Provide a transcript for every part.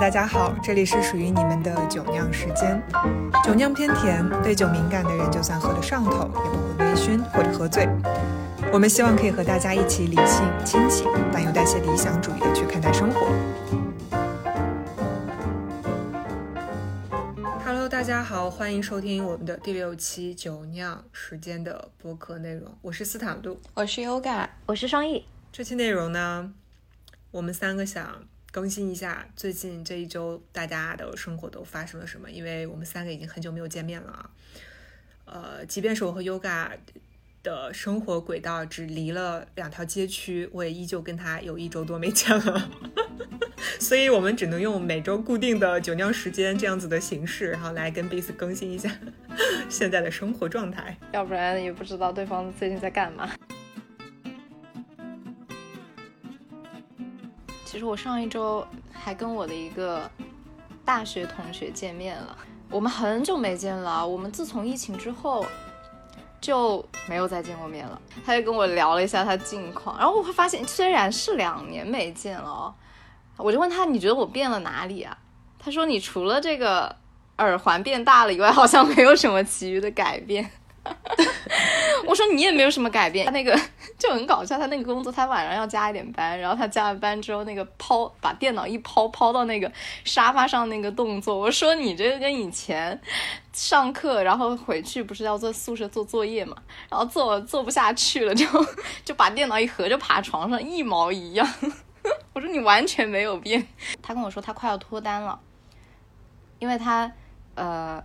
大家好，这里是属于你们的酒酿时间。酒酿偏甜，对酒敏感的人就算喝了上头，也不会微醺或者喝醉。我们希望可以和大家一起理性、清醒，但又带些理想主义的去看待生活。Hello，大家好，欢迎收听我们的第六期酒酿时间的播客内容。我是斯坦路，我是 Yoga，我是双翼。这期内容呢，我们三个想。更新一下最近这一周大家的生活都发生了什么？因为我们三个已经很久没有见面了啊。呃，即便是我和 Yoga 的生活轨道只离了两条街区，我也依旧跟他有一周多没见了。所以我们只能用每周固定的酒酿时间这样子的形式，然后来跟彼此更新一下现在的生活状态。要不然也不知道对方最近在干嘛。其实我上一周还跟我的一个大学同学见面了，我们很久没见了。我们自从疫情之后就没有再见过面了。他就跟我聊了一下他近况，然后我会发现，虽然是两年没见了，我就问他你觉得我变了哪里啊？他说你除了这个耳环变大了以外，好像没有什么其余的改变。我说你也没有什么改变，他那个就很搞笑。他那个工作，他晚上要加一点班，然后他加完班之后，那个抛把电脑一抛抛到那个沙发上那个动作，我说你这个跟以前上课然后回去不是要做宿舍做作业嘛，然后做做不下去了，就就把电脑一合就爬床上一毛一样。我说你完全没有变。他跟我说他快要脱单了，因为他呃。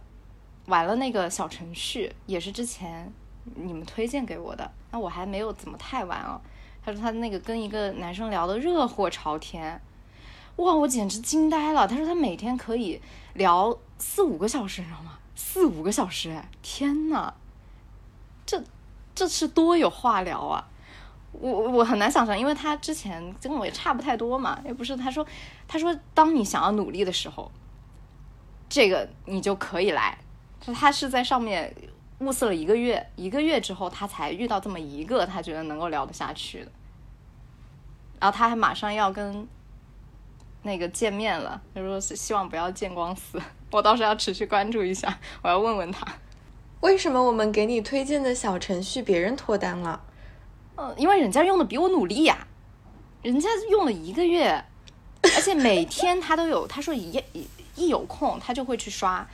玩了那个小程序，也是之前你们推荐给我的，那我还没有怎么太玩哦。他说他那个跟一个男生聊的热火朝天，哇，我简直惊呆了。他说他每天可以聊四五个小时，你知道吗？四五个小时，天呐，这这是多有话聊啊！我我很难想象，因为他之前跟我也差不太多嘛，也不是。他说他说当你想要努力的时候，这个你就可以来。他是在上面物色了一个月，一个月之后他才遇到这么一个他觉得能够聊得下去的，然后他还马上要跟那个见面了，他说希望不要见光死，我倒是要持续关注一下，我要问问他，为什么我们给你推荐的小程序别人脱单了？嗯，因为人家用的比我努力呀，人家用了一个月，而且每天他都有，他说一一一有空他就会去刷。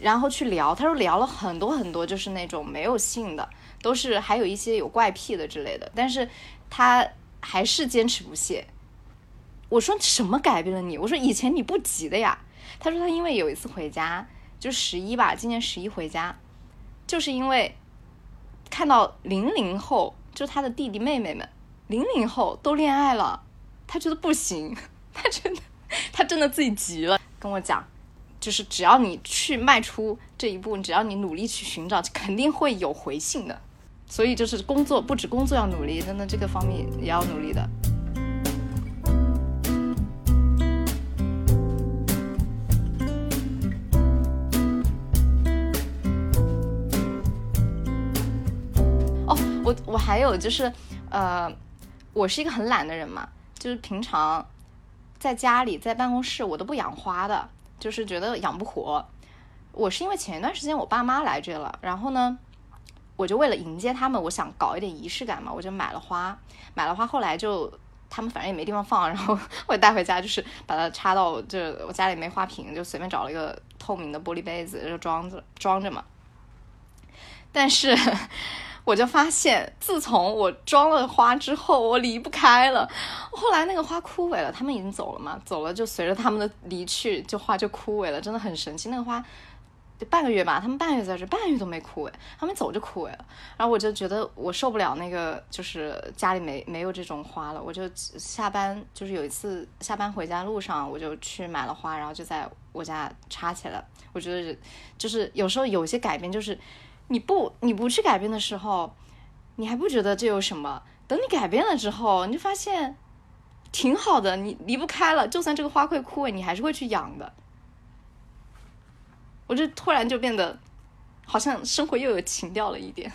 然后去聊，他说聊了很多很多，就是那种没有性的，都是还有一些有怪癖的之类的，但是他还是坚持不懈。我说什么改变了你？我说以前你不急的呀。他说他因为有一次回家，就十一吧，今年十一回家，就是因为看到零零后，就他的弟弟妹妹们，零零后都恋爱了，他觉得不行，他真的，他真的自己急了，跟我讲。就是只要你去迈出这一步，只要你努力去寻找，肯定会有回信的。所以就是工作不止工作要努力，真的这个方面也要努力的。哦，我我还有就是，呃，我是一个很懒的人嘛，就是平常在家里在办公室我都不养花的。就是觉得养不活，我是因为前一段时间我爸妈来这了，然后呢，我就为了迎接他们，我想搞一点仪式感嘛，我就买了花，买了花，后来就他们反正也没地方放，然后我带回家，就是把它插到，就我家里没花瓶，就随便找了一个透明的玻璃杯子就装着装着嘛，但是。我就发现，自从我装了花之后，我离不开了。后来那个花枯萎了，他们已经走了嘛？走了就随着他们的离去，就花就枯萎了，真的很神奇。那个花，半个月吧，他们半月在这，半月都没枯萎，他们走就枯萎了。然后我就觉得我受不了那个，就是家里没没有这种花了。我就下班，就是有一次下班回家路上，我就去买了花，然后就在我家插起来。我觉得就是有时候有些改变就是。你不，你不去改变的时候，你还不觉得这有什么？等你改变了之后，你就发现挺好的，你离不开了。就算这个花会枯萎，你还是会去养的。我就突然就变得好像生活又有情调了一点。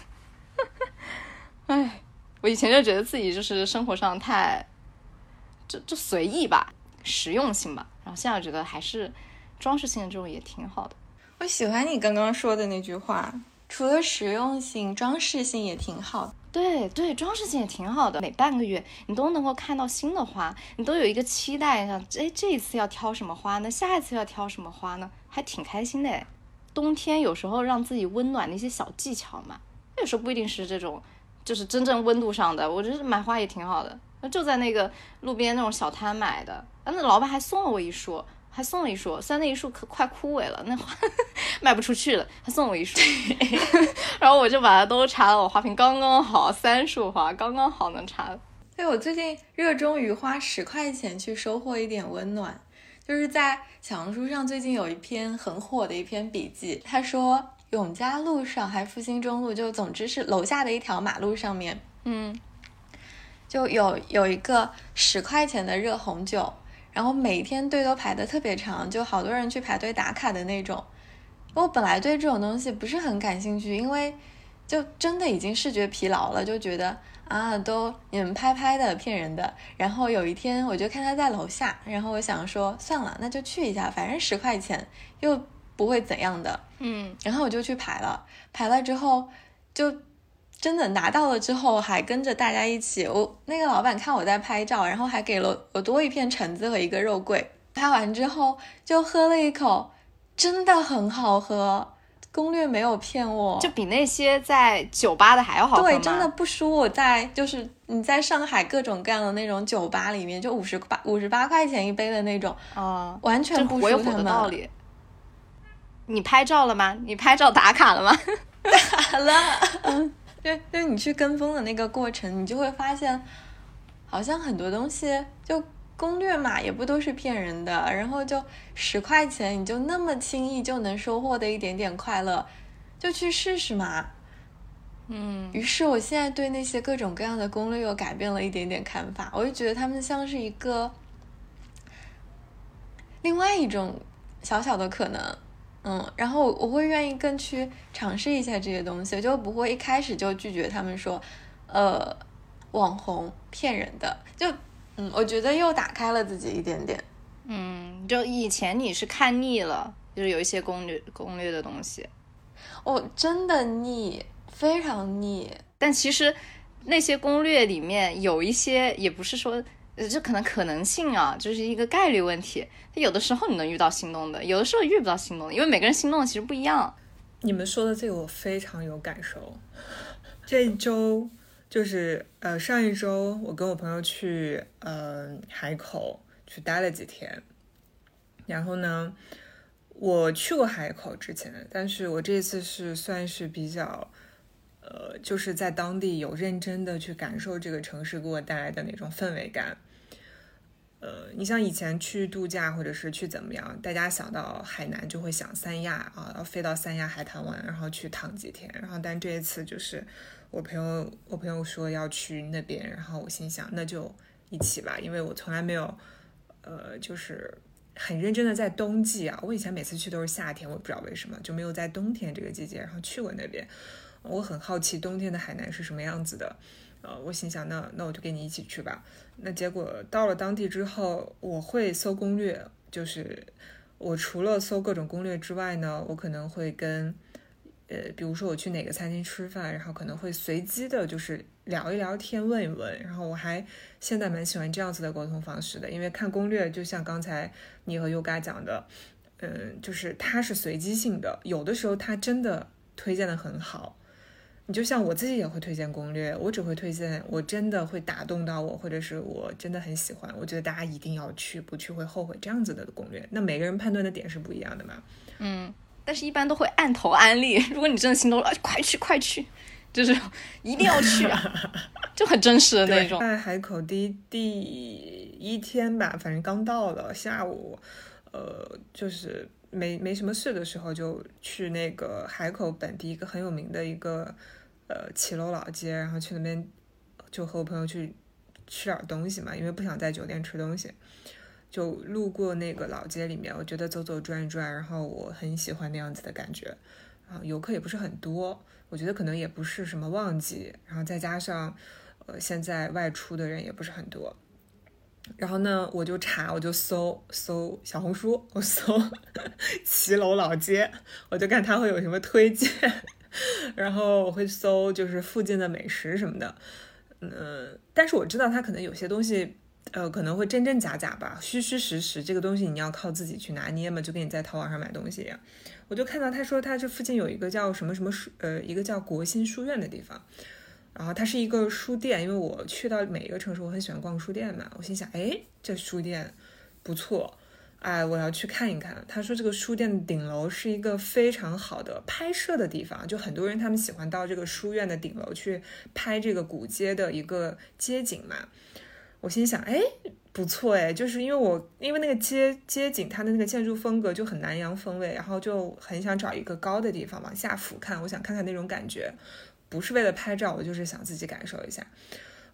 哎，我以前就觉得自己就是生活上太就就随意吧。实用性吧。然后现在我觉得还是装饰性的这种也挺好的。我喜欢你刚刚说的那句话，除了实用性，装饰性也挺好的。对对，装饰性也挺好的。每半个月你都能够看到新的花，你都有一个期待，想哎这一次要挑什么花呢？下一次要挑什么花呢？还挺开心的。冬天有时候让自己温暖的一些小技巧嘛，有时候不一定是这种，就是真正温度上的。我觉得买花也挺好的，就在那个路边那种小摊买的，啊，那老板还送了我一束。还送了一束，虽然那一束可快枯萎了，那花 卖不出去了，还送我一束，然后我就把它都插了，我花瓶刚刚好，三束花刚刚好能插。对，我最近热衷于花十块钱去收获一点温暖，就是在小红书上最近有一篇很火的一篇笔记，他说永嘉路上还复兴中路，就总之是楼下的一条马路上面，嗯，就有有一个十块钱的热红酒。然后每天队都排的特别长，就好多人去排队打卡的那种。我本来对这种东西不是很感兴趣，因为就真的已经视觉疲劳了，就觉得啊，都你们拍拍的骗人的。然后有一天我就看他在楼下，然后我想说算了，那就去一下，反正十块钱又不会怎样的。嗯，然后我就去排了，排了之后就。真的拿到了之后，还跟着大家一起。我那个老板看我在拍照，然后还给了我多一片橙子和一个肉桂。拍完之后就喝了一口，真的很好喝。攻略没有骗我，就比那些在酒吧的还要好喝对，真的不输我在就是你在上海各种各样的那种酒吧里面，就五十八五十八块钱一杯的那种啊，完全不输他们。你拍照了吗？你拍照打卡了吗？打了。嗯。就就你去跟风的那个过程，你就会发现，好像很多东西就攻略嘛，也不都是骗人的。然后就十块钱，你就那么轻易就能收获的一点点快乐，就去试试嘛。嗯。于是我现在对那些各种各样的攻略又改变了一点点看法，我就觉得他们像是一个另外一种小小的可能。嗯，然后我会愿意更去尝试一下这些东西，就不会一开始就拒绝他们说，呃，网红骗人的。就嗯，我觉得又打开了自己一点点。嗯，就以前你是看腻了，就是有一些攻略攻略的东西，我真的腻，非常腻。但其实那些攻略里面有一些也不是说。这可能可能性啊，就是一个概率问题。有的时候你能遇到心动的，有的时候遇不到心动的，因为每个人心动的其实不一样。你们说的这个我非常有感受。这一周就是呃上一周，我跟我朋友去呃海口去待了几天。然后呢，我去过海口之前，但是我这次是算是比较。呃，就是在当地有认真的去感受这个城市给我带来的那种氛围感。呃，你像以前去度假或者是去怎么样，大家想到海南就会想三亚啊，要飞到三亚海滩玩，然后去躺几天。然后，但这一次就是我朋友，我朋友说要去那边，然后我心想那就一起吧，因为我从来没有，呃，就是很认真的在冬季啊，我以前每次去都是夏天，我不知道为什么就没有在冬天这个季节，然后去过那边。我很好奇冬天的海南是什么样子的，呃，我心想，那那我就跟你一起去吧。那结果到了当地之后，我会搜攻略，就是我除了搜各种攻略之外呢，我可能会跟，呃，比如说我去哪个餐厅吃饭，然后可能会随机的，就是聊一聊天，问一问。然后我还现在蛮喜欢这样子的沟通方式的，因为看攻略就像刚才你和 Yoga 讲的，嗯，就是它是随机性的，有的时候它真的推荐的很好。你就像我自己也会推荐攻略，我只会推荐我真的会打动到我，或者是我真的很喜欢，我觉得大家一定要去，不去会后悔这样子的攻略。那每个人判断的点是不一样的嘛？嗯，但是一般都会按头安利。如果你真的心动了，快去快去，就是一定要去啊，就很真实的那种。在海口第第一天吧，反正刚到了下午，呃，就是没没什么事的时候，就去那个海口本地一个很有名的一个。呃，骑楼老街，然后去那边就和我朋友去吃点东西嘛，因为不想在酒店吃东西，就路过那个老街里面，我觉得走走转一转，然后我很喜欢那样子的感觉，啊，游客也不是很多，我觉得可能也不是什么旺季，然后再加上呃现在外出的人也不是很多，然后呢，我就查，我就搜搜小红书，我搜 骑楼老街，我就看他会有什么推荐，然后我会搜就是附近的美食什么的，嗯，但是我知道他可能有些东西，呃，可能会真真假假吧，虚虚实实，这个东西你要靠自己去拿捏嘛，就跟你在淘宝上买东西一样。我就看到他说他这附近有一个叫什么什么书，呃，一个叫国新书院的地方。然后它是一个书店，因为我去到每一个城市，我很喜欢逛书店嘛。我心想，哎，这书店不错，哎，我要去看一看。他说这个书店的顶楼是一个非常好的拍摄的地方，就很多人他们喜欢到这个书院的顶楼去拍这个古街的一个街景嘛。我心想，哎，不错哎，就是因为我因为那个街街景它的那个建筑风格就很南洋风味，然后就很想找一个高的地方往下俯瞰，我想看看那种感觉。不是为了拍照，我就是想自己感受一下。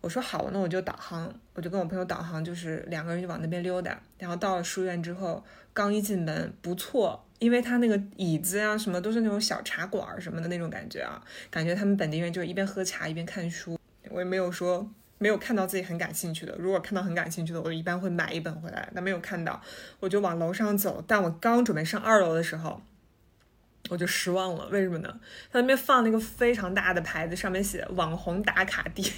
我说好，那我就导航，我就跟我朋友导航，就是两个人就往那边溜达。然后到了书院之后，刚一进门，不错，因为他那个椅子啊什么都是那种小茶馆什么的那种感觉啊，感觉他们本地人就是一边喝茶一边看书。我也没有说没有看到自己很感兴趣的，如果看到很感兴趣的，我一般会买一本回来。但没有看到，我就往楼上走。但我刚准备上二楼的时候。我就失望了，为什么呢？他那边放了一个非常大的牌子，上面写“网红打卡地”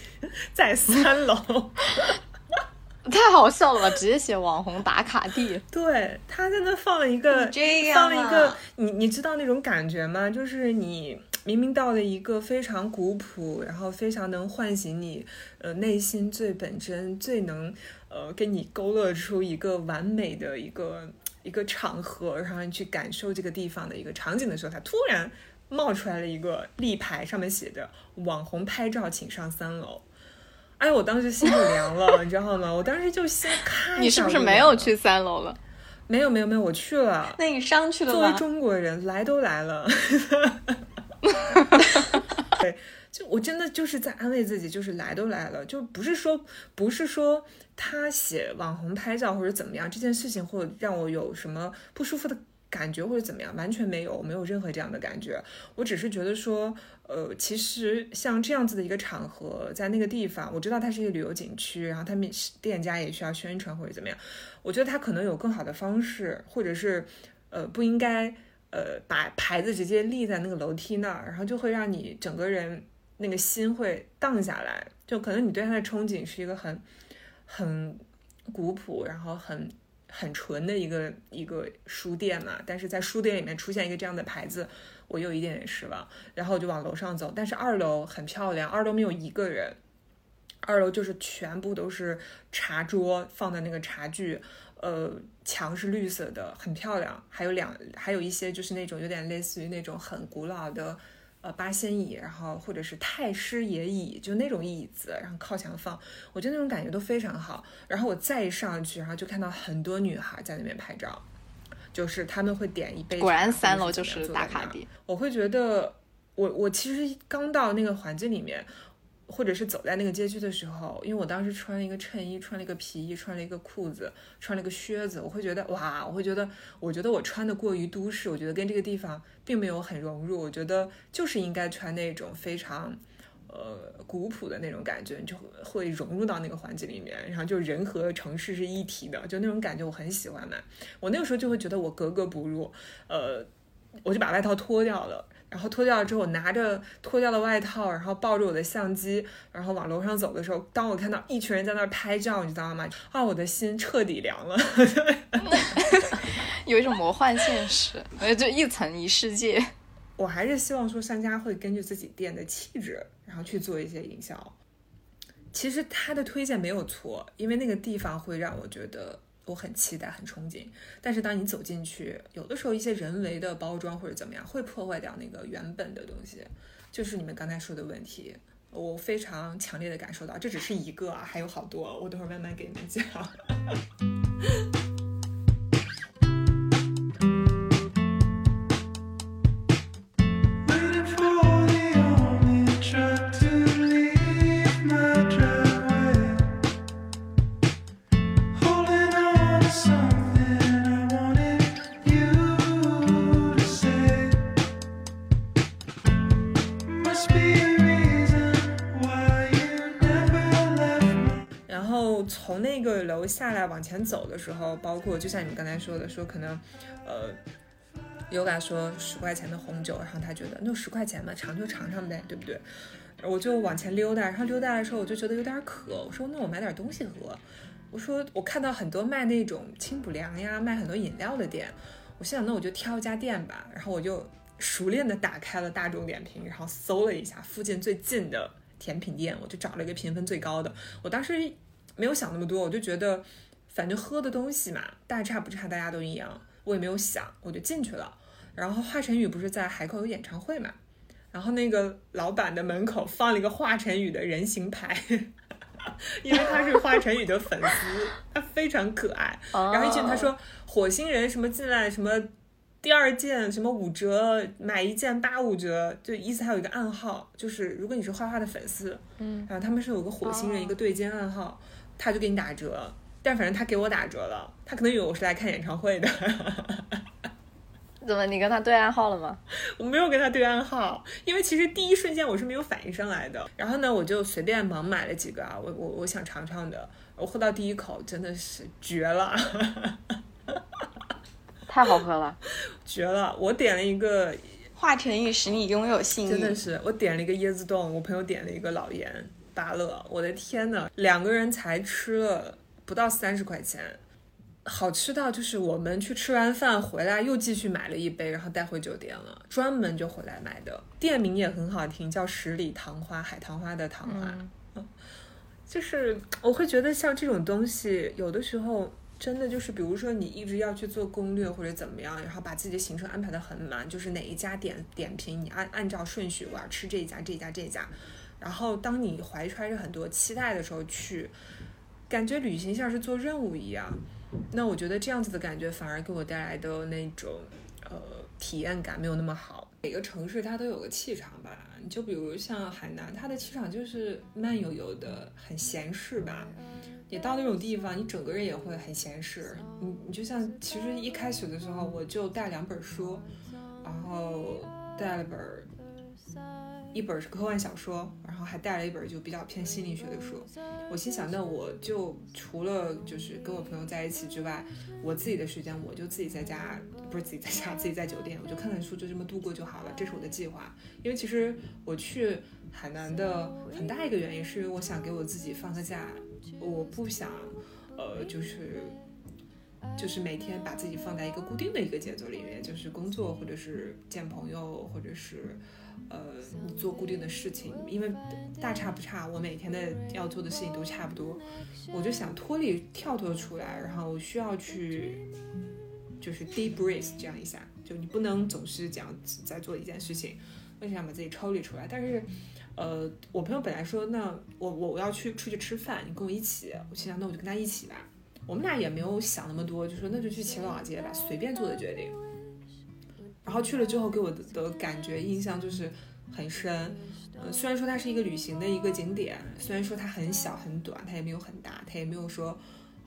在三楼，太好笑了吧？直接写“网红打卡地”。对，他在那放了一个，放了一个，你你知道那种感觉吗？就是你明明到了一个非常古朴，然后非常能唤醒你呃内心最本真、最能呃给你勾勒出一个完美的一个。一个场合，然后你去感受这个地方的一个场景的时候，它突然冒出来了一个立牌，上面写着“网红拍照，请上三楼”。哎，我当时心就凉了，你知道吗？我当时就先看。你是不是没有去三楼了？没有，没有，没有，我去了。那你上去了吗？作为中国人，来都来了。对。就我真的就是在安慰自己，就是来都来了，就不是说不是说他写网红拍照或者怎么样这件事情，或者让我有什么不舒服的感觉或者怎么样，完全没有，没有任何这样的感觉。我只是觉得说，呃，其实像这样子的一个场合，在那个地方，我知道它是一个旅游景区，然后他们店家也需要宣传或者怎么样，我觉得他可能有更好的方式，或者是呃不应该呃把牌子直接立在那个楼梯那儿，然后就会让你整个人。那个心会荡下来，就可能你对它的憧憬是一个很很古朴，然后很很纯的一个一个书店嘛。但是在书店里面出现一个这样的牌子，我有一点点失望。然后我就往楼上走，但是二楼很漂亮，二楼没有一个人，二楼就是全部都是茶桌放的那个茶具，呃，墙是绿色的，很漂亮。还有两还有一些就是那种有点类似于那种很古老的。呃，八仙椅，然后或者是太师爷椅，就那种椅子，然后靠墙放，我觉得那种感觉都非常好。然后我再上去，然后就看到很多女孩在那边拍照，就是他们会点一杯。果然三楼就是打卡地。我会觉得，我我其实刚到那个环境里面。或者是走在那个街区的时候，因为我当时穿了一个衬衣，穿了一个皮衣，穿了一个裤子，穿了一个靴子，我会觉得哇，我会觉得，我觉得我穿的过于都市，我觉得跟这个地方并没有很融入，我觉得就是应该穿那种非常，呃，古朴的那种感觉，就会融入到那个环境里面，然后就人和城市是一体的，就那种感觉我很喜欢嘛。我那个时候就会觉得我格格不入，呃，我就把外套脱掉了。然后脱掉了之后，我拿着脱掉的外套，然后抱着我的相机，然后往楼上走的时候，当我看到一群人在那儿拍照，你知道吗？啊，我的心彻底凉了，有一种魔幻现实，呃，就一层一世界。我还是希望说商家会根据自己店的气质，然后去做一些营销。其实他的推荐没有错，因为那个地方会让我觉得。我很期待，很憧憬，但是当你走进去，有的时候一些人为的包装或者怎么样，会破坏掉那个原本的东西，就是你们刚才说的问题，我非常强烈的感受到，这只是一个啊，还有好多，我等会儿慢慢给你们讲。往前走的时候，包括就像你们刚才说的，说可能，呃，Yoga 说十块钱的红酒，然后他觉得那十块钱嘛，尝就尝尝呗，对不对？我就往前溜达，然后溜达的时候我就觉得有点渴，我说那我买点东西喝。我说我看到很多卖那种清补凉呀，卖很多饮料的店，我心想那我就挑一家店吧。然后我就熟练的打开了大众点评，然后搜了一下附近最近的甜品店，我就找了一个评分最高的。我当时没有想那么多，我就觉得反正喝的东西嘛，大差不差，大家都一样，我也没有想，我就进去了。然后华晨宇不是在海口有演唱会嘛，然后那个老板的门口放了一个华晨宇的人形牌。因为他是华晨宇的粉丝，他非常可爱。然后一进他说火星人什么进来什么第二件什么五折，买一件八五折，就意思还有一个暗号，就是如果你是花花的粉丝，嗯，然后他们是有个火星人一个对尖暗号，他就给你打折。但反正他给我打折了，他可能以为我是来看演唱会的。怎么？你跟他对暗号了吗？我没有跟他对暗号，因为其实第一瞬间我是没有反应上来的。然后呢，我就随便盲买了几个啊，我我我想尝尝的。我喝到第一口真的是绝了，太好喝了，绝了！我点了一个华晨宇使你拥有幸运，真的是我点了一个椰子冻，我朋友点了一个老盐芭乐。我的天呐，两个人才吃了不到三十块钱。好吃到就是我们去吃完饭回来又继续买了一杯，然后带回酒店了，专门就回来买的。店名也很好听，叫十里桃花，海棠花的棠花。嗯，就是我会觉得像这种东西，有的时候真的就是，比如说你一直要去做攻略或者怎么样，然后把自己的行程安排的很满，就是哪一家点点评，你按按照顺序，我要吃这一家这一家这一家。然后当你怀揣着很多期待的时候去，感觉旅行像是做任务一样。那我觉得这样子的感觉反而给我带来的那种呃体验感没有那么好。每个城市它都有个气场吧，你就比如像海南，它的气场就是慢悠悠的，很闲适吧。你到那种地方，你整个人也会很闲适。你你就像其实一开始的时候，我就带两本书，然后带了本。一本是科幻小说，然后还带了一本就比较偏心理学的书。我心想，那我就除了就是跟我朋友在一起之外，我自己的时间我就自己在家，不是自己在家，自己在酒店，我就看看书，就这么度过就好了。这是我的计划。因为其实我去海南的很大一个原因是因为我想给我自己放个假，我不想，呃，就是就是每天把自己放在一个固定的一个节奏里面，就是工作或者是见朋友或者是。呃，你做固定的事情，因为大差不差，我每天的要做的事情都差不多，我就想脱离、跳脱出来，然后需要去，就是 deep breath 这样一下，就你不能总是讲在做一件事情，我想把自己抽离出来。但是，呃，我朋友本来说，那我我我要去出去吃饭，你跟我一起，我心想那我就跟他一起吧。我们俩也没有想那么多，就说那就去齐老街吧，随便做的决定。然后去了之后，给我的感觉印象就是很深。呃，虽然说它是一个旅行的一个景点，虽然说它很小很短，它也没有很大，它也没有说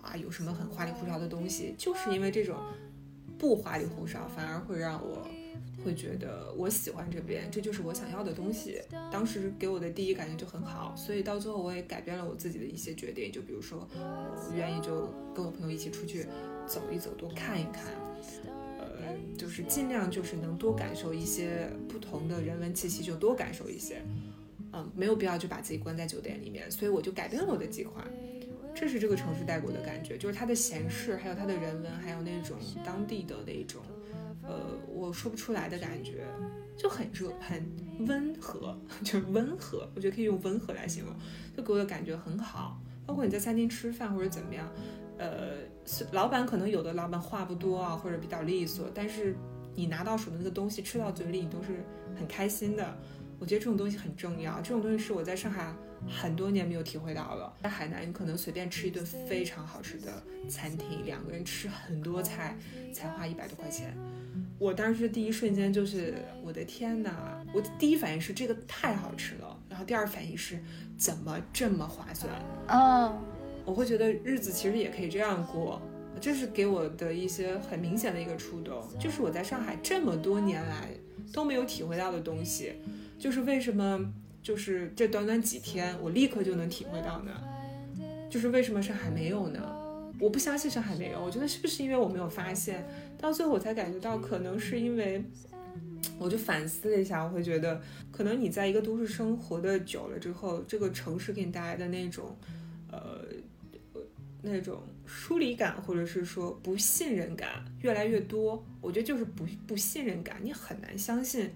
啊有什么很花里胡哨的东西。就是因为这种不花里胡哨，反而会让我会觉得我喜欢这边，这就是我想要的东西。当时给我的第一感觉就很好，所以到最后我也改变了我自己的一些决定。就比如说，我愿意就跟我朋友一起出去走一走，多看一看。就是尽量就是能多感受一些不同的人文气息，就多感受一些，嗯，没有必要就把自己关在酒店里面。所以我就改变了我的计划，这是这个城市带给我的感觉，就是它的闲适，还有它的人文，还有那种当地的那种，呃，我说不出来的感觉，就很热，很温和，就是温和，我觉得可以用温和来形容，就给我的感觉很好。包括你在餐厅吃饭或者怎么样。呃，老板可能有的老板话不多啊，或者比较利索，但是你拿到手的那个东西吃到嘴里，你都是很开心的。我觉得这种东西很重要，这种东西是我在上海很多年没有体会到了。在海南，你可能随便吃一顿非常好吃的餐厅，两个人吃很多菜才花一百多块钱。我当时第一瞬间就是我的天哪！我的第一反应是这个太好吃了，然后第二反应是怎么这么划算？嗯。我会觉得日子其实也可以这样过，这是给我的一些很明显的一个触动，就是我在上海这么多年来都没有体会到的东西，就是为什么就是这短短几天我立刻就能体会到呢？就是为什么上海没有呢？我不相信上海没有，我觉得是不是因为我没有发现，到最后我才感觉到，可能是因为，我就反思了一下，我会觉得，可能你在一个都市生活的久了之后，这个城市给你带来的那种，呃，那种疏离感，或者是说不信任感越来越多。我觉得就是不不信任感，你很难相信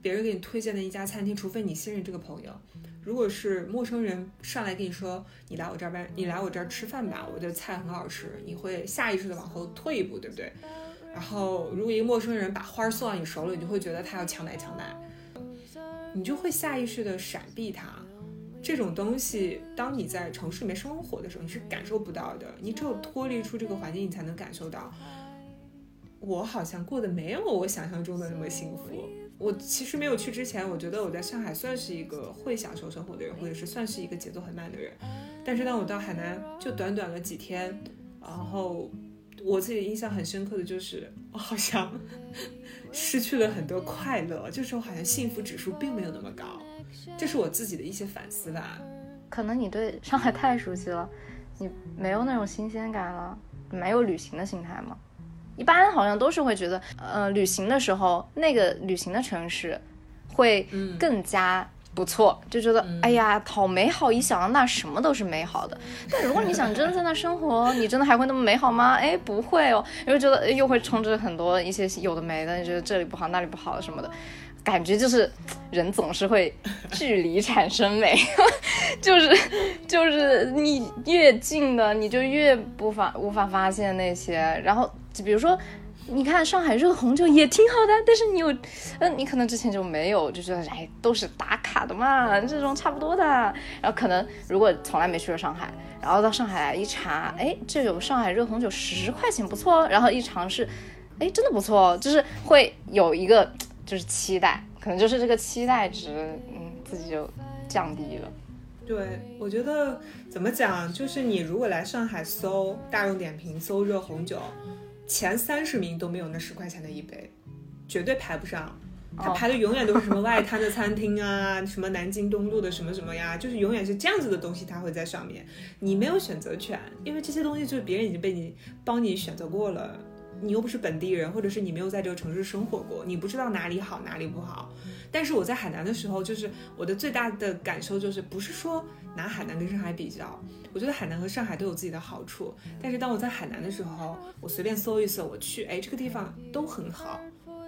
别人给你推荐的一家餐厅，除非你信任这个朋友。如果是陌生人上来跟你说你来我这儿办，你来我这儿吃饭吧，我的菜很好吃，你会下意识的往后退一步，对不对？然后如果一个陌生人把花送到你手里，你就会觉得他要强买强卖，你就会下意识的闪避他。这种东西，当你在城市里面生活的时候，你是感受不到的。你只有脱离出这个环境，你才能感受到，我好像过得没有我想象中的那么幸福。我其实没有去之前，我觉得我在上海算是一个会享受生活的人，或者是算是一个节奏很慢的人。但是当我到海南，就短短的几天，然后我自己印象很深刻的就是，我好像 失去了很多快乐，就是我好像幸福指数并没有那么高。这是我自己的一些反思吧。可能你对上海太熟悉了，你没有那种新鲜感了，没有旅行的心态吗？一般好像都是会觉得，呃，旅行的时候那个旅行的城市会更加不错，就觉得哎呀好美好，一想到那什么都是美好的。但如果你想真的在那生活，你真的还会那么美好吗？哎，不会哦，因为觉得又会充斥很多一些有的没的，你觉得这里不好那里不好什么的，感觉就是人总是会距离产生美，就是就是你越近的你就越不法无法发现那些，然后。就比如说，你看上海热红酒也挺好的，但是你有，嗯，你可能之前就没有，就觉得哎，都是打卡的嘛，这种差不多的。然后可能如果从来没去过上海，然后到上海来一查，哎，这有上海热红酒十块钱不错，然后一尝试，哎，真的不错，就是会有一个就是期待，可能就是这个期待值，嗯，自己就降低了。对，我觉得怎么讲，就是你如果来上海搜大众点评搜热红酒。前三十名都没有那十块钱的一杯，绝对排不上。他排的永远都是什么外滩的餐厅啊，什么南京东路的什么什么呀，就是永远是这样子的东西，它会在上面。你没有选择权，因为这些东西就是别人已经被你帮你选择过了。你又不是本地人，或者是你没有在这个城市生活过，你不知道哪里好哪里不好。但是我在海南的时候，就是我的最大的感受就是，不是说拿海南跟上海比较。我觉得海南和上海都有自己的好处，但是当我在海南的时候，我随便搜一搜，我去，哎，这个地方都很好，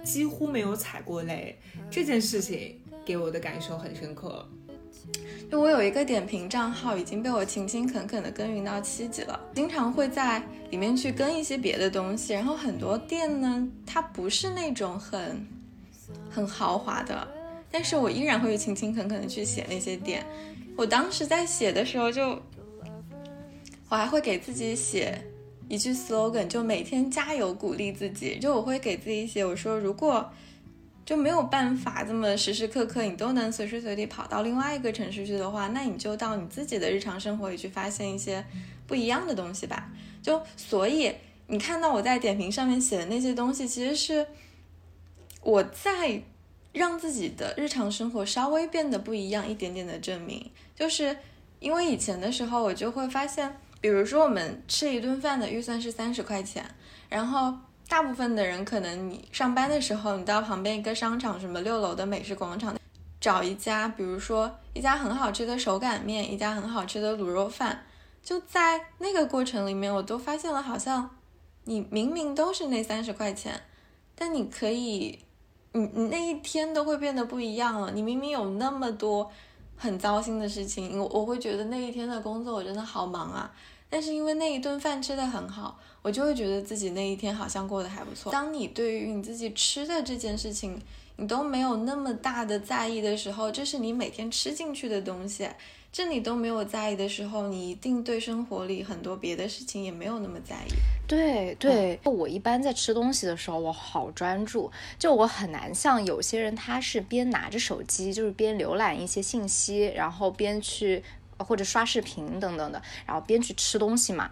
几乎没有踩过雷，这件事情给我的感受很深刻。就我有一个点评账号，已经被我勤勤恳恳的耕耘到七级了，经常会在里面去跟一些别的东西，然后很多店呢，它不是那种很很豪华的，但是我依然会勤勤恳恳的去写那些店。我当时在写的时候就。我还会给自己写一句 slogan，就每天加油鼓励自己。就我会给自己写，我说如果就没有办法这么时时刻刻你都能随时随地跑到另外一个城市去的话，那你就到你自己的日常生活里去发现一些不一样的东西吧。就所以你看到我在点评上面写的那些东西，其实是我在让自己的日常生活稍微变得不一样一点点的证明。就是因为以前的时候，我就会发现。比如说，我们吃一顿饭的预算是三十块钱，然后大部分的人可能你上班的时候，你到旁边一个商场，什么六楼的美食广场，找一家，比如说一家很好吃的手擀面，一家很好吃的卤肉饭，就在那个过程里面，我都发现了，好像你明明都是那三十块钱，但你可以，你你那一天都会变得不一样了。你明明有那么多很糟心的事情，我我会觉得那一天的工作我真的好忙啊。但是因为那一顿饭吃的很好，我就会觉得自己那一天好像过得还不错。当你对于你自己吃的这件事情，你都没有那么大的在意的时候，这是你每天吃进去的东西，这你都没有在意的时候，你一定对生活里很多别的事情也没有那么在意。对对，我一般在吃东西的时候，我好专注，就我很难像有些人，他是边拿着手机，就是边浏览一些信息，然后边去。或者刷视频等等的，然后边去吃东西嘛。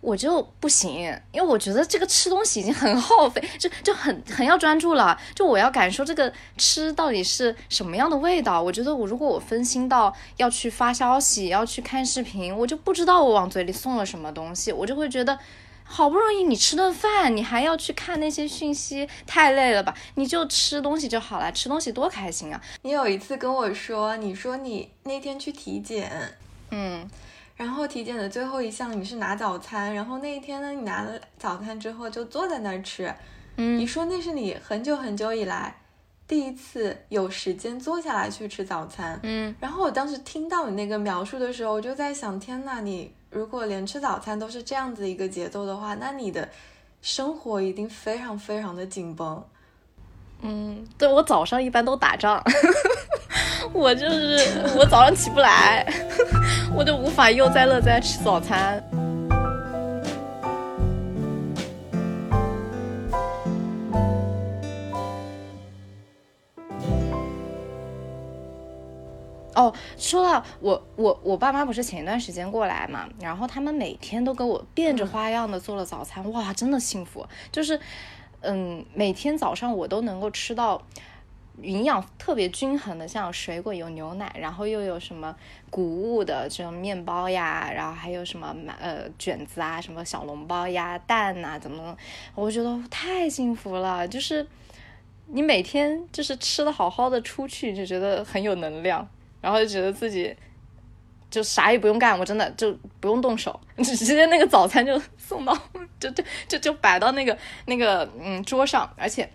我就不行，因为我觉得这个吃东西已经很耗费，就就很很要专注了。就我要感受这个吃到底是什么样的味道。我觉得我如果我分心到要去发消息、要去看视频，我就不知道我往嘴里送了什么东西，我就会觉得好不容易你吃顿饭，你还要去看那些讯息，太累了吧？你就吃东西就好了，吃东西多开心啊！你有一次跟我说，你说你那天去体检，嗯。然后体检的最后一项你是拿早餐，然后那一天呢，你拿了早餐之后就坐在那儿吃，嗯，你说那是你很久很久以来第一次有时间坐下来去吃早餐，嗯，然后我当时听到你那个描述的时候，我就在想，天呐，你如果连吃早餐都是这样子一个节奏的话，那你的生活一定非常非常的紧绷。嗯，对我早上一般都打仗，我就是我早上起不来，我就无法悠哉乐哉吃早餐。哦，说到我我我爸妈不是前一段时间过来嘛，然后他们每天都给我变着花样的做了早餐，哇，真的幸福，就是。嗯，每天早上我都能够吃到营养特别均衡的，像有水果有牛奶，然后又有什么谷物的这种面包呀，然后还有什么呃卷子啊，什么小笼包呀、蛋呐，怎么？我觉得太幸福了，就是你每天就是吃的好好的出去，就觉得很有能量，然后就觉得自己。就啥也不用干，我真的就不用动手，直接那个早餐就送到，就就就就摆到那个那个嗯桌上。而且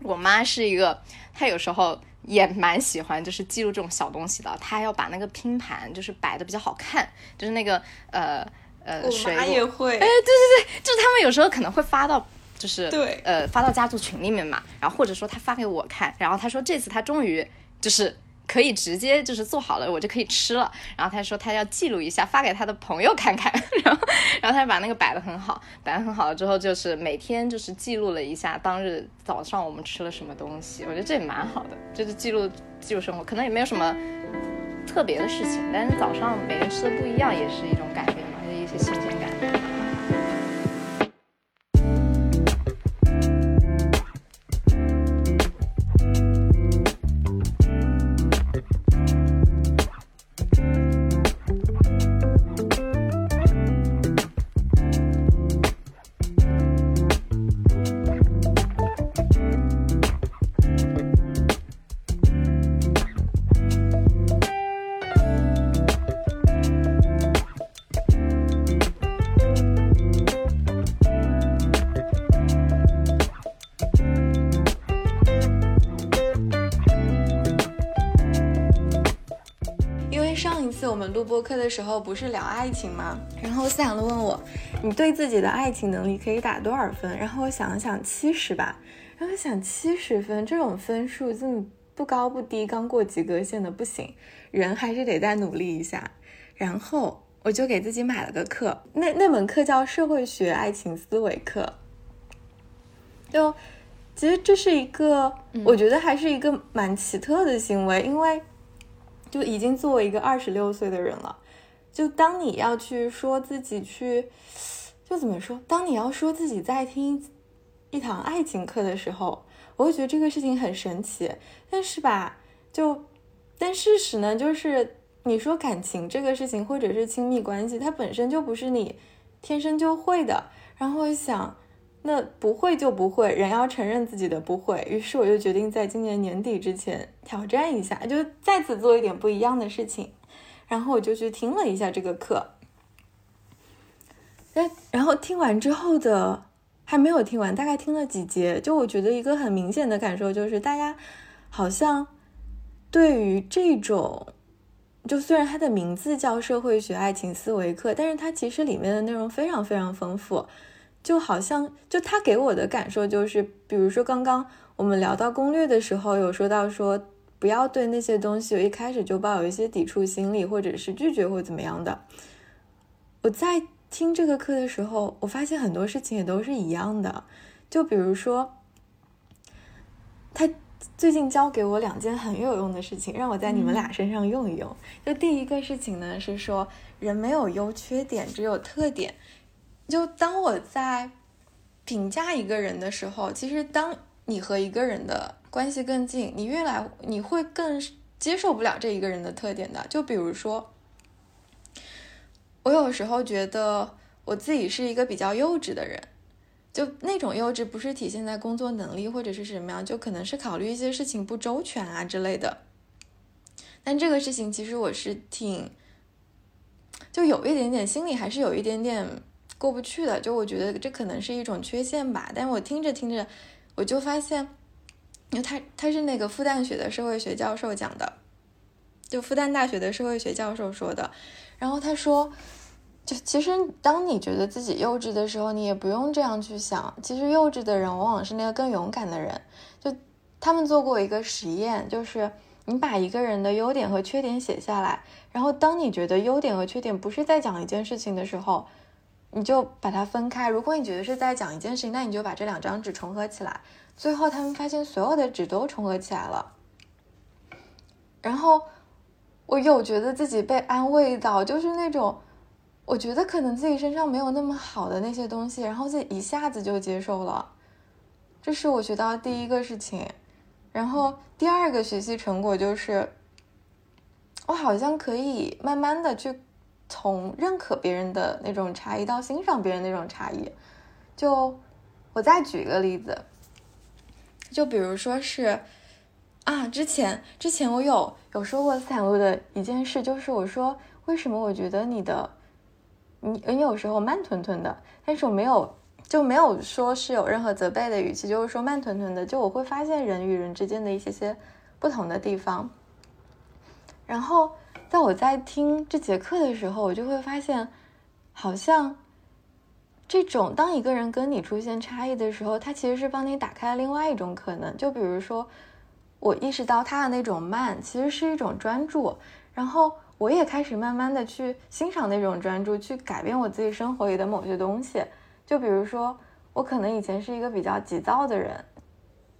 我妈是一个，她有时候也蛮喜欢就是记录这种小东西的，他要把那个拼盘就是摆的比较好看，就是那个呃呃水果也会，哎对对对，就是他们有时候可能会发到就是对呃发到家族群里面嘛，然后或者说他发给我看，然后他说这次他终于就是。可以直接就是做好了，我就可以吃了。然后他说他要记录一下，发给他的朋友看看。然后，然后他就把那个摆的很好，摆的很好了之后，就是每天就是记录了一下当日早上我们吃了什么东西。我觉得这也蛮好的，就是记录记录生活，可能也没有什么特别的事情，但是早上每天吃的不一样，也是一种改变嘛，是一些新鲜播课的时候不是聊爱情吗？然后思想的问我，你对自己的爱情能力可以打多少分？然后我想了想，七十吧。然后想七十分这种分数，这么不高不低，刚过及格线的不行，人还是得再努力一下。然后我就给自己买了个课，那那门课叫社会学爱情思维课。就其实这是一个，我觉得还是一个蛮奇特的行为，因为。就已经作为一个二十六岁的人了，就当你要去说自己去，就怎么说？当你要说自己在听一堂爱情课的时候，我会觉得这个事情很神奇。但是吧，就但事实呢，就是你说感情这个事情，或者是亲密关系，它本身就不是你天生就会的。然后我想。那不会就不会，人要承认自己的不会。于是我就决定在今年年底之前挑战一下，就再次做一点不一样的事情。然后我就去听了一下这个课。哎，然后听完之后的还没有听完，大概听了几节，就我觉得一个很明显的感受就是，大家好像对于这种，就虽然它的名字叫社会学爱情思维课，但是它其实里面的内容非常非常丰富。就好像，就他给我的感受就是，比如说刚刚我们聊到攻略的时候，有说到说不要对那些东西一开始就抱有一些抵触心理，或者是拒绝或怎么样的。我在听这个课的时候，我发现很多事情也都是一样的。就比如说，他最近教给我两件很有用的事情，让我在你们俩身上用一用。就第一个事情呢，是说人没有优缺点，只有特点。就当我在评价一个人的时候，其实当你和一个人的关系更近，你越来你会更接受不了这一个人的特点的。就比如说，我有时候觉得我自己是一个比较幼稚的人，就那种幼稚不是体现在工作能力或者是什么样，就可能是考虑一些事情不周全啊之类的。但这个事情其实我是挺，就有一点点心里还是有一点点过不去的。就我觉得这可能是一种缺陷吧。但是我听着听着，我就发现，因为他他是那个复旦学的社会学教授讲的，就复旦大学的社会学教授说的。然后他说，就其实当你觉得自己幼稚的时候，你也不用这样去想。其实幼稚的人往往是那个更勇敢的人。就他们做过一个实验，就是。你把一个人的优点和缺点写下来，然后当你觉得优点和缺点不是在讲一件事情的时候，你就把它分开。如果你觉得是在讲一件事情，那你就把这两张纸重合起来。最后他们发现所有的纸都重合起来了。然后我有觉得自己被安慰到，就是那种我觉得可能自己身上没有那么好的那些东西，然后自己一下子就接受了。这是我学到第一个事情。然后第二个学习成果就是，我好像可以慢慢的去从认可别人的那种差异到欣赏别人那种差异。就我再举一个例子，就比如说是啊，之前之前我有有说过斯坦路的一件事，就是我说为什么我觉得你的你你有时候慢吞吞的，但是我没有。就没有说是有任何责备的语气，就是说慢吞吞的。就我会发现人与人之间的一些些不同的地方。然后在我在听这节课的时候，我就会发现，好像这种当一个人跟你出现差异的时候，他其实是帮你打开了另外一种可能。就比如说，我意识到他的那种慢，其实是一种专注。然后我也开始慢慢的去欣赏那种专注，去改变我自己生活里的某些东西。就比如说，我可能以前是一个比较急躁的人，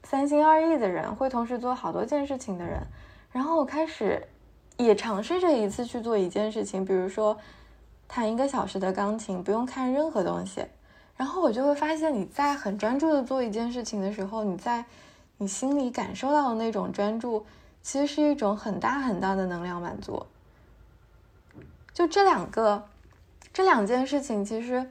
三心二意的人，会同时做好多件事情的人。然后我开始也尝试着一次去做一件事情，比如说弹一个小时的钢琴，不用看任何东西。然后我就会发现，你在很专注的做一件事情的时候，你在你心里感受到的那种专注，其实是一种很大很大的能量满足。就这两个，这两件事情其实。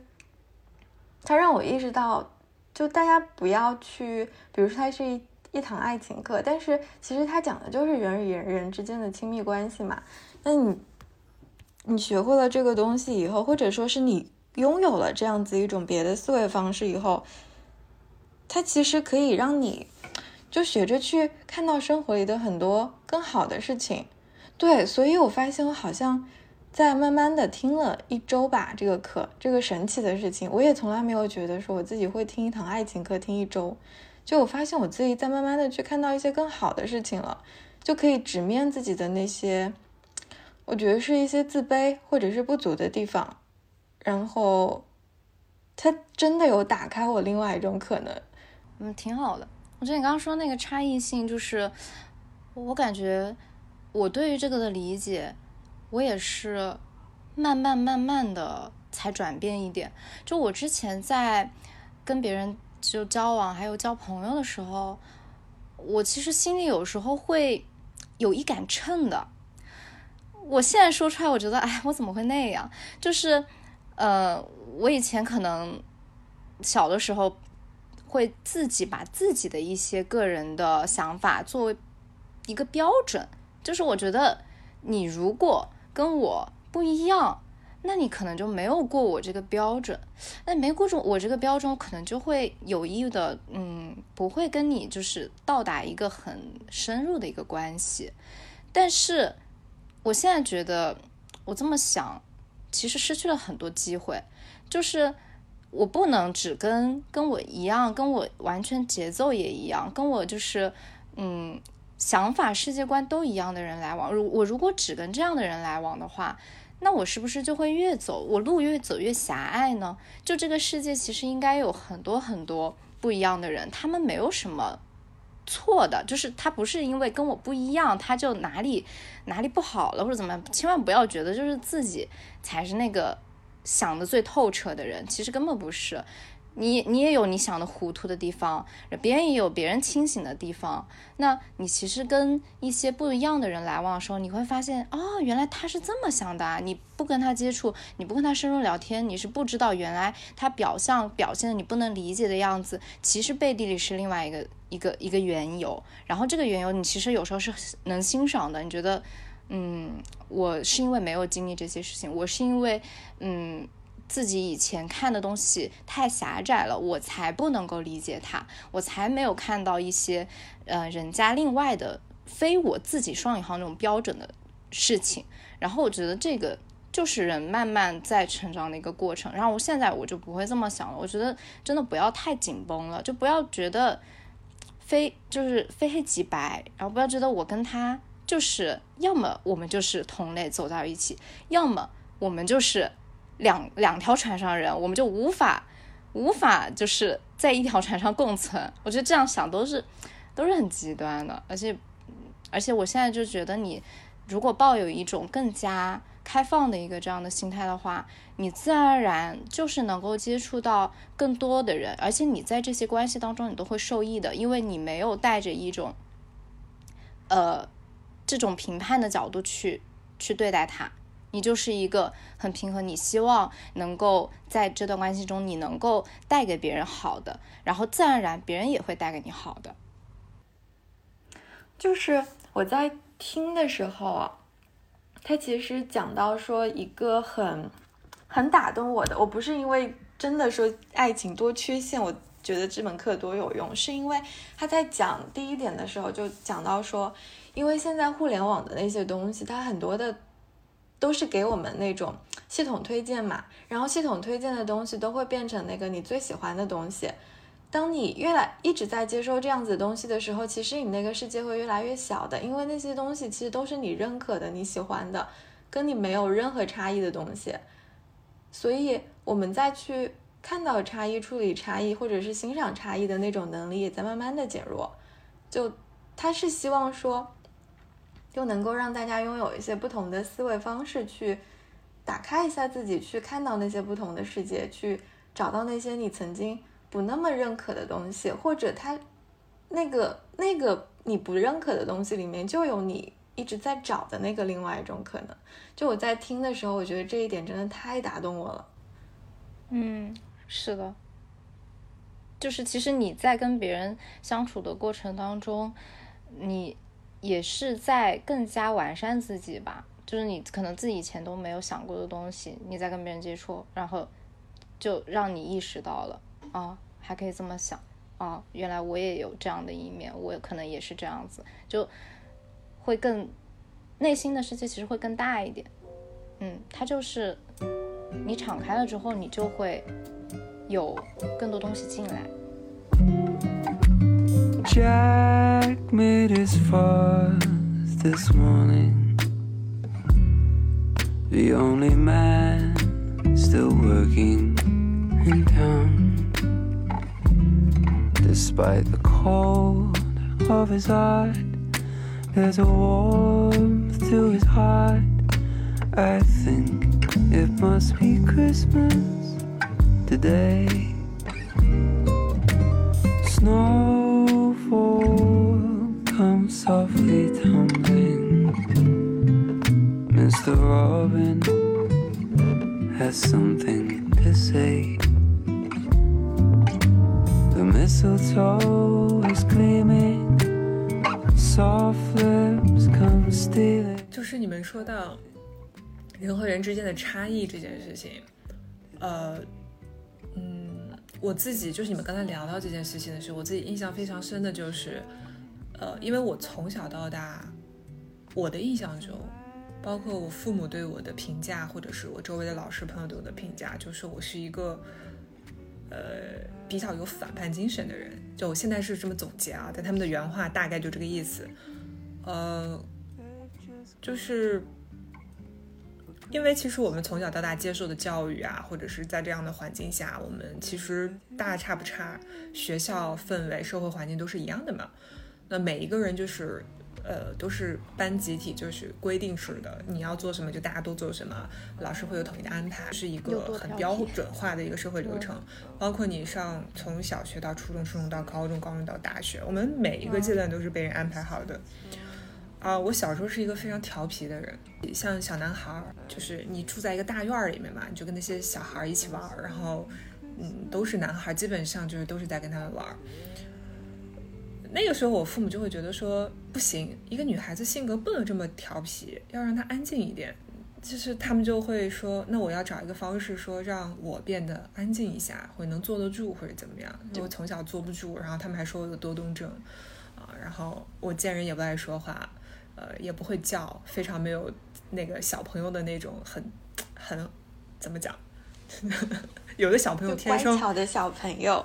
它让我意识到，就大家不要去，比如说它是一一堂爱情课，但是其实它讲的就是人与人之间的亲密关系嘛。那你你学会了这个东西以后，或者说是你拥有了这样子一种别的思维方式以后，它其实可以让你就学着去看到生活里的很多更好的事情。对，所以我发现我好像。在慢慢的听了一周吧，这个课，这个神奇的事情，我也从来没有觉得说我自己会听一堂爱情课听一周，就我发现我自己在慢慢的去看到一些更好的事情了，就可以直面自己的那些，我觉得是一些自卑或者是不足的地方，然后，它真的有打开我另外一种可能，嗯，挺好的。我觉得你刚刚说那个差异性，就是我感觉我对于这个的理解。我也是慢慢慢慢的才转变一点。就我之前在跟别人就交往还有交朋友的时候，我其实心里有时候会有一杆秤的。我现在说出来，我觉得，哎，我怎么会那样？就是，呃，我以前可能小的时候会自己把自己的一些个人的想法作为一个标准，就是我觉得你如果。跟我不一样，那你可能就没有过我这个标准。那没过住我这个标准，可能就会有意的，嗯，不会跟你就是到达一个很深入的一个关系。但是我现在觉得，我这么想，其实失去了很多机会。就是我不能只跟跟我一样，跟我完全节奏也一样，跟我就是嗯。想法、世界观都一样的人来往，如我如果只跟这样的人来往的话，那我是不是就会越走我路越走越狭隘呢？就这个世界其实应该有很多很多不一样的人，他们没有什么错的，就是他不是因为跟我不一样，他就哪里哪里不好了或者怎么样，千万不要觉得就是自己才是那个想的最透彻的人，其实根本不是。你你也有你想的糊涂的地方，别人也有别人清醒的地方。那你其实跟一些不一样的人来往的时候，你会发现，哦，原来他是这么想的啊！你不跟他接触，你不跟他深入聊天，你是不知道原来他表象表现的你不能理解的样子，其实背地里是另外一个一个一个缘由。然后这个缘由，你其实有时候是能欣赏的。你觉得，嗯，我是因为没有经历这些事情，我是因为，嗯。自己以前看的东西太狭窄了，我才不能够理解他，我才没有看到一些，呃，人家另外的非我自己双引号那种标准的事情。然后我觉得这个就是人慢慢在成长的一个过程。然后我现在我就不会这么想了，我觉得真的不要太紧绷了，就不要觉得非就是非黑即白，然后不要觉得我跟他就是要么我们就是同类走到一起，要么我们就是。两两条船上人，我们就无法无法就是在一条船上共存。我觉得这样想都是都是很极端的，而且而且我现在就觉得，你如果抱有一种更加开放的一个这样的心态的话，你自然而然就是能够接触到更多的人，而且你在这些关系当中你都会受益的，因为你没有带着一种呃这种评判的角度去去对待他。你就是一个很平和，你希望能够在这段关系中，你能够带给别人好的，然后自然而然别人也会带给你好的。就是我在听的时候啊，他其实讲到说一个很很打动我的，我不是因为真的说爱情多缺陷，我觉得这门课多有用，是因为他在讲第一点的时候就讲到说，因为现在互联网的那些东西，它很多的。都是给我们那种系统推荐嘛，然后系统推荐的东西都会变成那个你最喜欢的东西。当你越来一直在接收这样子的东西的时候，其实你那个世界会越来越小的，因为那些东西其实都是你认可的、你喜欢的，跟你没有任何差异的东西。所以我们再去看到差异、处理差异，或者是欣赏差异的那种能力也在慢慢的减弱。就他是希望说。就能够让大家拥有一些不同的思维方式，去打开一下自己，去看到那些不同的世界，去找到那些你曾经不那么认可的东西，或者他那个那个你不认可的东西里面就有你一直在找的那个另外一种可能。就我在听的时候，我觉得这一点真的太打动我了。嗯，是的，就是其实你在跟别人相处的过程当中，你。也是在更加完善自己吧，就是你可能自己以前都没有想过的东西，你在跟别人接触，然后就让你意识到了啊，还可以这么想啊，原来我也有这样的一面，我可能也是这样子，就会更内心的世界其实会更大一点，嗯，它就是你敞开了之后，你就会有更多东西进来。Jack made his fuzz this morning. The only man still working in town. Despite the cold of his heart, there's a warmth to his heart. I think it must be Christmas today. Snow softly tumbling. Mr. Robin has something to say. The mistletoe is gleaming, soft lips come stealing. 就是你们说到人和人之间的差异这件事情，呃，嗯。我自己就是你们刚才聊到这件事情的时候，我自己印象非常深的就是，呃，因为我从小到大，我的印象中，包括我父母对我的评价，或者是我周围的老师朋友对我的评价，就是我是一个，呃，比较有反叛精神的人。就我现在是这么总结啊，但他们的原话大概就这个意思，呃，就是。因为其实我们从小到大接受的教育啊，或者是在这样的环境下，我们其实大差不差，学校氛围、社会环境都是一样的嘛。那每一个人就是呃，都是班集体，就是规定式的，你要做什么就大家都做什么，老师会有统一的安排，是一个很标准化的一个社会流程。包括你上从小学到初中，初中到高中，高中到大学，我们每一个阶段都是被人安排好的。啊，我小时候是一个非常调皮的人，像小男孩儿，就是你住在一个大院儿里面嘛，你就跟那些小孩儿一起玩儿，然后，嗯，都是男孩，基本上就是都是在跟他们玩。那个时候，我父母就会觉得说，不行，一个女孩子性格不能这么调皮，要让她安静一点。就是他们就会说，那我要找一个方式，说让我变得安静一下，或者能坐得住，或者怎么样。我从小坐不住，然后他们还说我有多动症，啊，然后我见人也不爱说话，呃，也不会叫，非常没有那个小朋友的那种很很怎么讲？有的小朋友天生乖巧的小朋友。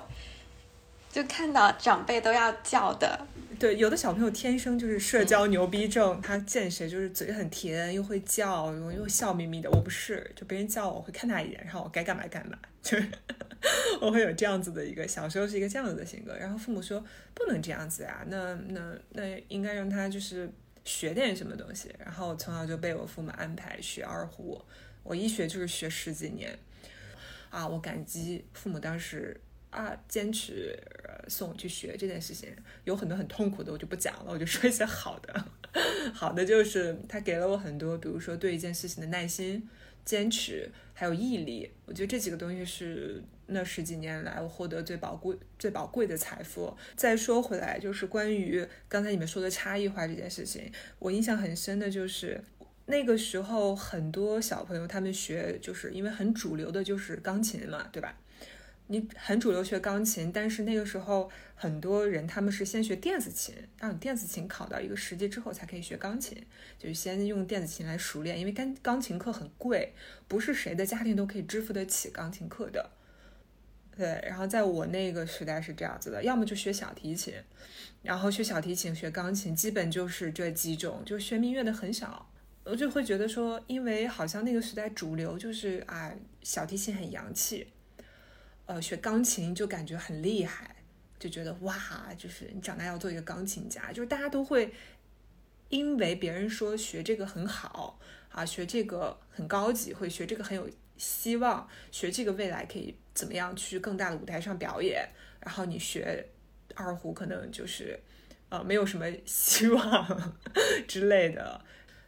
就看到长辈都要叫的，对，有的小朋友天生就是社交牛逼症，他见谁就是嘴很甜，又会叫，又又笑眯眯的。我不是，就别人叫我会看他一眼，然后我该干嘛干嘛，就是 我会有这样子的一个小时候是一个这样子的性格。然后父母说不能这样子呀，那那那应该让他就是学点什么东西。然后从小就被我父母安排学二胡，我一学就是学十几年，啊，我感激父母当时。啊，坚持送我去学这件事情有很多很痛苦的，我就不讲了，我就说一些好的。好的就是他给了我很多，比如说对一件事情的耐心、坚持，还有毅力。我觉得这几个东西是那十几年来我获得最宝贵、最宝贵的财富。再说回来，就是关于刚才你们说的差异化这件事情，我印象很深的就是那个时候很多小朋友他们学，就是因为很主流的就是钢琴嘛，对吧？你很主流学钢琴，但是那个时候很多人他们是先学电子琴，让你电子琴考到一个十级之后才可以学钢琴，就先用电子琴来熟练，因为钢钢琴课很贵，不是谁的家庭都可以支付得起钢琴课的。对，然后在我那个时代是这样子的，要么就学小提琴，然后学小提琴、学钢琴，基本就是这几种，就学民乐的很少。我就会觉得说，因为好像那个时代主流就是啊，小提琴很洋气。呃，学钢琴就感觉很厉害，就觉得哇，就是你长大要做一个钢琴家，就是大家都会因为别人说学这个很好啊，学这个很高级，会学这个很有希望，学这个未来可以怎么样去更大的舞台上表演，然后你学二胡可能就是呃没有什么希望 之类的。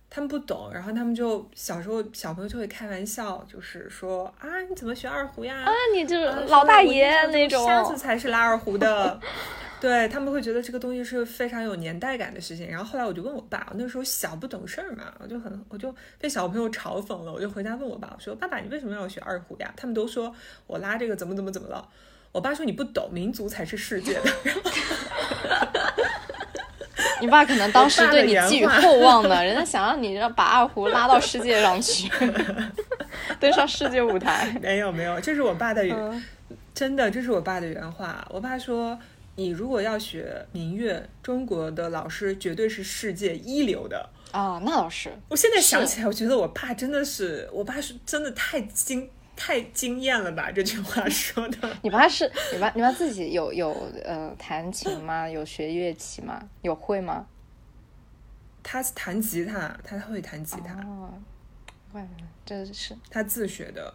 他们不懂，然后他们就小时候小朋友就会开玩笑，就是说啊，你怎么学二胡呀？啊，你就是老大爷那种，瞎子才是拉二胡的。对他们会觉得这个东西是非常有年代感的事情。然后后来我就问我爸，我那时候小不懂事儿嘛，我就很我就被小朋友嘲讽了，我就回家问我爸，我说爸爸，你为什么要学二胡呀？他们都说我拉这个怎么怎么怎么了。我爸说你不懂，民族才是世界的。你爸可能当时对你寄予厚望呢，人家想让你让把二胡拉到世界上去，登上世界舞台。没有没有，这是我爸的，真的，这是我爸的原话。我爸说，你如果要学民乐，中国的老师绝对是世界一流的啊。那倒是，我现在想起来，我觉得我爸真的是，我爸是真的太精。太惊艳了吧！这句话说的。你爸是你爸，你爸自己有有呃弹琴吗？有学乐器吗？有会吗？他弹吉他，他会弹吉他。哦，怪不得，这是他自学的。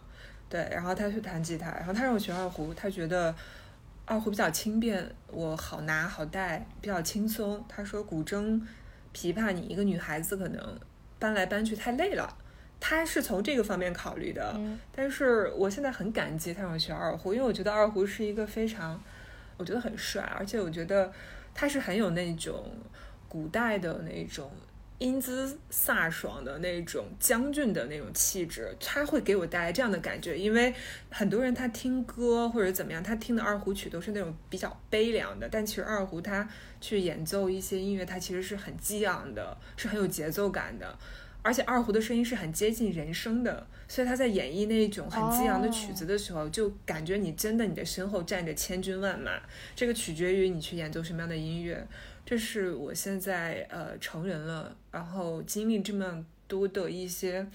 对，然后他去弹吉他，然后他让我学二胡，他觉得二胡比较轻便，我好拿好带，比较轻松。他说古筝、琵琶，你一个女孩子可能搬来搬去太累了。他是从这个方面考虑的，但是我现在很感激他让我学二胡，因为我觉得二胡是一个非常，我觉得很帅，而且我觉得他是很有那种古代的那种英姿飒爽的那种将军的那种气质，他会给我带来这样的感觉。因为很多人他听歌或者怎么样，他听的二胡曲都是那种比较悲凉的，但其实二胡他去演奏一些音乐，它其实是很激昂的，是很有节奏感的。而且二胡的声音是很接近人声的，所以他在演绎那种很激昂的曲子的时候，就感觉你真的你的身后站着千军万马。这个取决于你去演奏什么样的音乐。这是我现在呃成人了，然后经历这么多的一些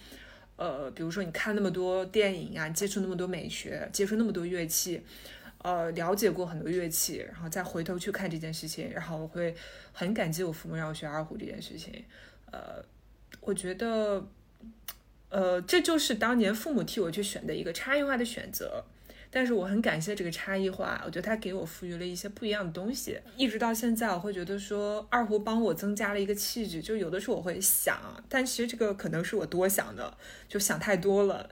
呃，比如说你看那么多电影啊，接触那么多美学，接触那么多乐器，呃了解过很多乐器，然后再回头去看这件事情，然后我会很感激我父母让我学二胡这件事情。呃，我觉得，呃，这就是当年父母替我去选的一个差异化的选择。但是我很感谢这个差异化，我觉得它给我赋予了一些不一样的东西。一直到现在，我会觉得说二胡帮我增加了一个气质。就有的时候我会想，但其实这个可能是我多想的，就想太多了。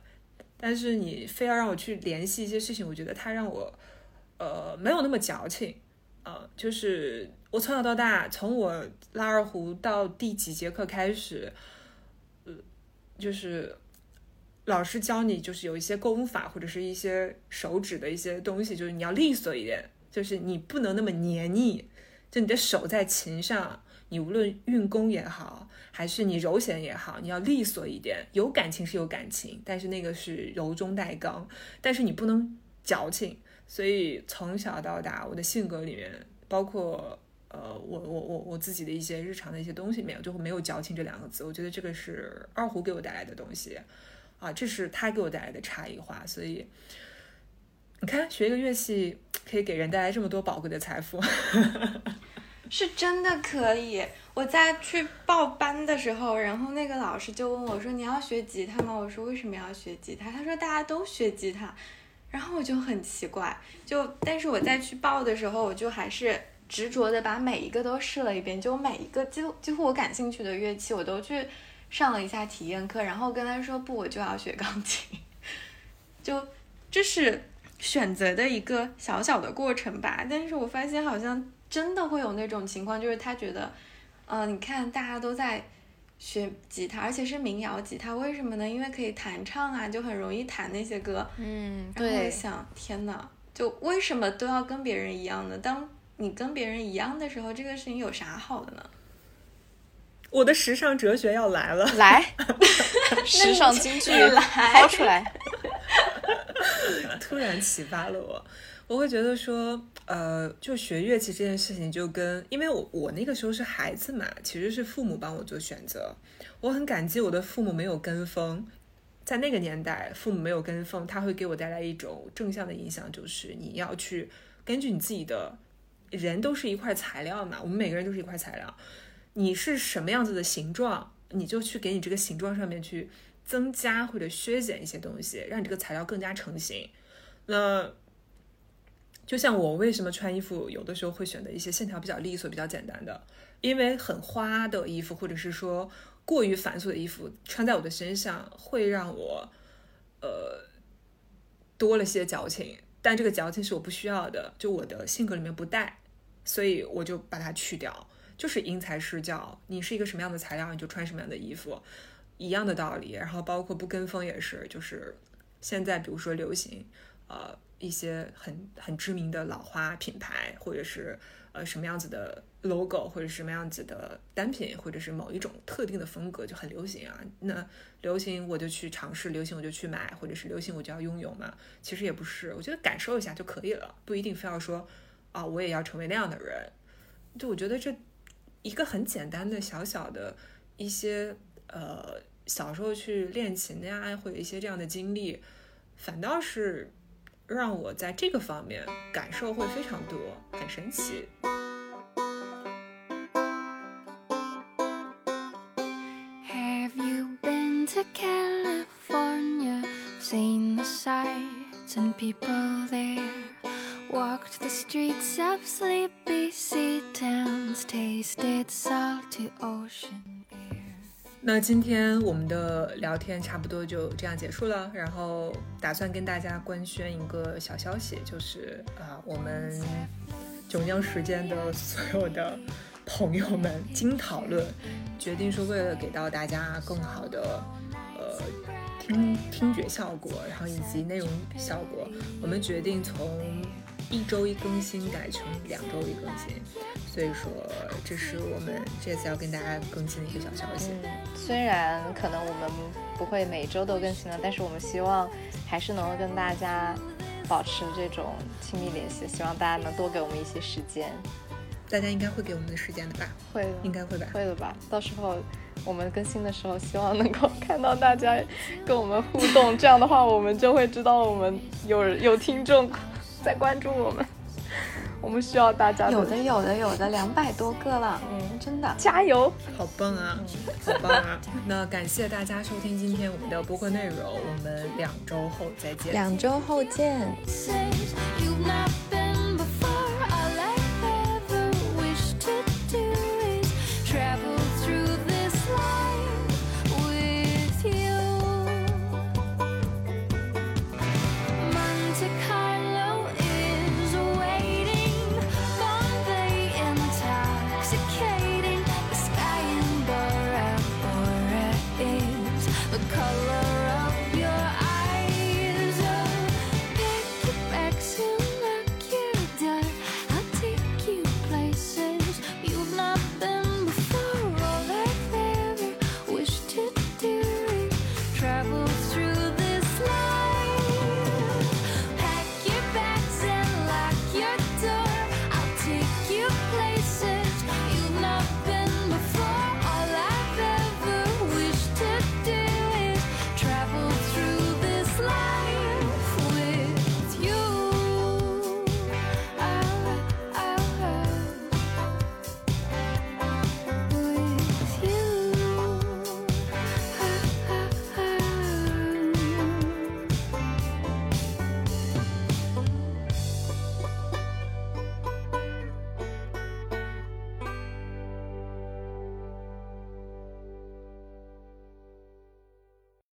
但是你非要让我去联系一些事情，我觉得它让我，呃，没有那么矫情。呃，就是我从小到大，从我拉二胡到第几节课开始，就是。老师教你就是有一些功法或者是一些手指的一些东西，就是你要利索一点，就是你不能那么黏腻。就你的手在琴上，你无论运功也好，还是你揉弦也好，你要利索一点。有感情是有感情，但是那个是柔中带刚，但是你不能矫情。所以从小到大，我的性格里面，包括呃，我我我我自己的一些日常的一些东西里面，就会没有矫情这两个字。我觉得这个是二胡给我带来的东西。啊，这是他给我带来的差异化，所以你看，学一个乐器可以给人带来这么多宝贵的财富，是真的可以。我在去报班的时候，然后那个老师就问我说：“你要学吉他吗？”我说：“为什么要学吉他？”他说：“大家都学吉他。”然后我就很奇怪，就但是我在去报的时候，我就还是执着的把每一个都试了一遍，就每一个几乎几乎我感兴趣的乐器，我都去。上了一下体验课，然后跟他说不，我就要学钢琴，就这是选择的一个小小的过程吧。但是我发现好像真的会有那种情况，就是他觉得，嗯，你看大家都在学吉他，而且是民谣吉他，为什么呢？因为可以弹唱啊，就很容易弹那些歌。嗯，然后我想，天呐，就为什么都要跟别人一样呢？当你跟别人一样的时候，这个事情有啥好的呢？我的时尚哲学要来了，来，时尚京剧抛出来，突然启发了我。我会觉得说，呃，就学乐器这件事情，就跟因为我我那个时候是孩子嘛，其实是父母帮我做选择。我很感激我的父母没有跟风，在那个年代，父母没有跟风，他会给我带来一种正向的影响，就是你要去根据你自己的，人都是一块材料嘛，我们每个人都是一块材料。你是什么样子的形状，你就去给你这个形状上面去增加或者削减一些东西，让你这个材料更加成型。那就像我为什么穿衣服有的时候会选择一些线条比较利索、比较简单的，因为很花的衣服或者是说过于繁琐的衣服穿在我的身上会让我呃多了些矫情，但这个矫情是我不需要的，就我的性格里面不带，所以我就把它去掉。就是因材施教，你是一个什么样的材料，你就穿什么样的衣服，一样的道理。然后包括不跟风也是，就是现在比如说流行，呃，一些很很知名的老花品牌，或者是呃什么样子的 logo，或者什么样子的单品，或者是某一种特定的风格就很流行啊。那流行我就去尝试，流行我就去买，或者是流行我就要拥有嘛。其实也不是，我觉得感受一下就可以了，不一定非要说啊，我也要成为那样的人。就我觉得这。一个很简单的小小的一些呃小时候去练琴的呀，或者一些这样的经历，反倒是让我在这个方面感受会非常多，很神奇。California，see the sights and people there Walked the streets of sleepy sea towns, tasted salty ocean air. 那今天我们的聊天差不多就这样结束了，然后打算跟大家官宣一个小消息，就是啊，我们九江时间的所有的朋友们经讨论，决定说为了给到大家更好的听听觉效果，然后以及内容效果，我们决定从。一周一更新改成两周一更新，所以说这是我们这次要跟大家更新的一个小消息。虽然可能我们不会每周都更新了，但是我们希望还是能够跟大家保持这种亲密联系，希望大家能多给我们一些时间。大家应该会给我们的时间的吧？会，应该会吧？会的吧？到时候我们更新的时候，希望能够看到大家跟我们互动，这样的话我们就会知道我们有有听众。在关注我们，我们需要大家有的有的有的，两百多个了，嗯，真的加油，好棒啊，好棒啊！那感谢大家收听今天我们的播客内容，我们两周后再见。两周后见。